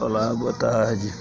Olá, boa tarde.